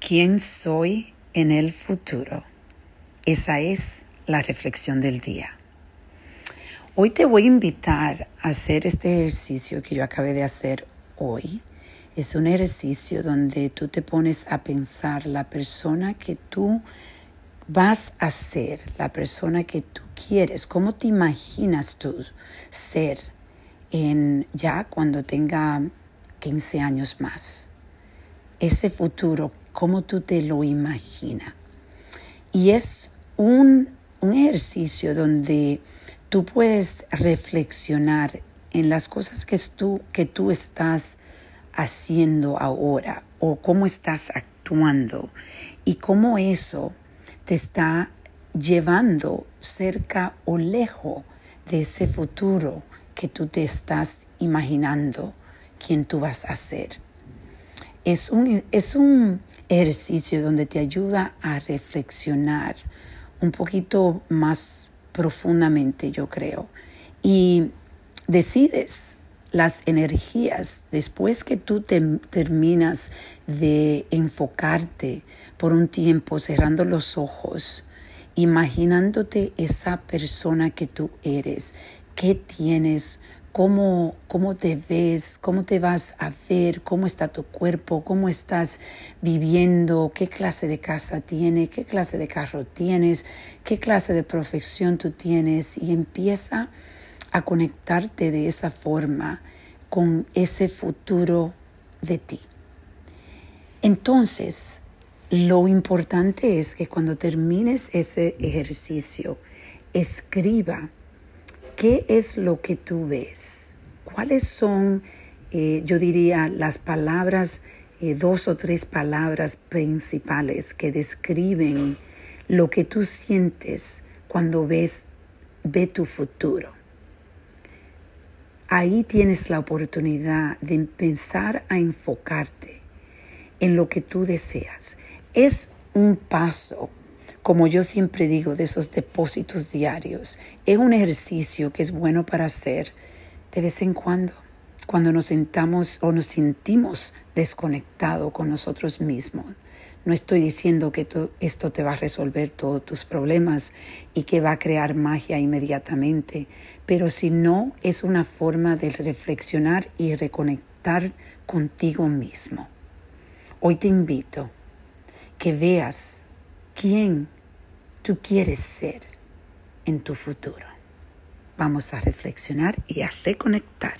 ¿Quién soy en el futuro? Esa es la reflexión del día. Hoy te voy a invitar a hacer este ejercicio que yo acabé de hacer hoy. Es un ejercicio donde tú te pones a pensar la persona que tú vas a ser, la persona que tú quieres, cómo te imaginas tú ser en ya cuando tenga 15 años más. Ese futuro, cómo tú te lo imaginas. Y es un, ejercicio donde tú puedes reflexionar en las cosas que tú, que tú estás haciendo ahora o cómo estás actuando y cómo eso te está llevando cerca o lejos de ese futuro que tú te estás imaginando quién tú vas a ser. Es un, es un ejercicio donde te ayuda a reflexionar un poquito más profundamente, yo creo. Y decides las energías después que tú te, terminas de enfocarte por un tiempo, cerrando los ojos, imaginándote esa persona que tú eres, qué tienes, cómo, cómo te ves, cómo te vas a ver, cómo está tu cuerpo, cómo estás viviendo, qué clase de casa tienes, qué clase de carro tienes, qué clase de profesión tú tienes y empieza a conectarte de esa forma con ese futuro de ti. Entonces, lo importante es que cuando termines ese ejercicio, escriba ¿Qué es lo que tú ves? ¿Cuáles son, eh, yo diría, las palabras, eh, dos o tres palabras principales que describen lo que tú sientes cuando ves, ve tu futuro? Ahí tienes la oportunidad de empezar a enfocarte en lo que tú deseas. Es un paso como yo siempre digo, de esos depósitos diarios. Es un ejercicio que es bueno para hacer de vez en cuando, cuando nos sentamos o nos sentimos desconectados con nosotros mismos. No estoy diciendo que esto te va a resolver todos tus problemas y que va a crear magia inmediatamente, pero si no, es una forma de reflexionar y reconectar contigo mismo. Hoy te invito que veas quién tú quieres ser en tu futuro. Vamos a reflexionar y a reconectar.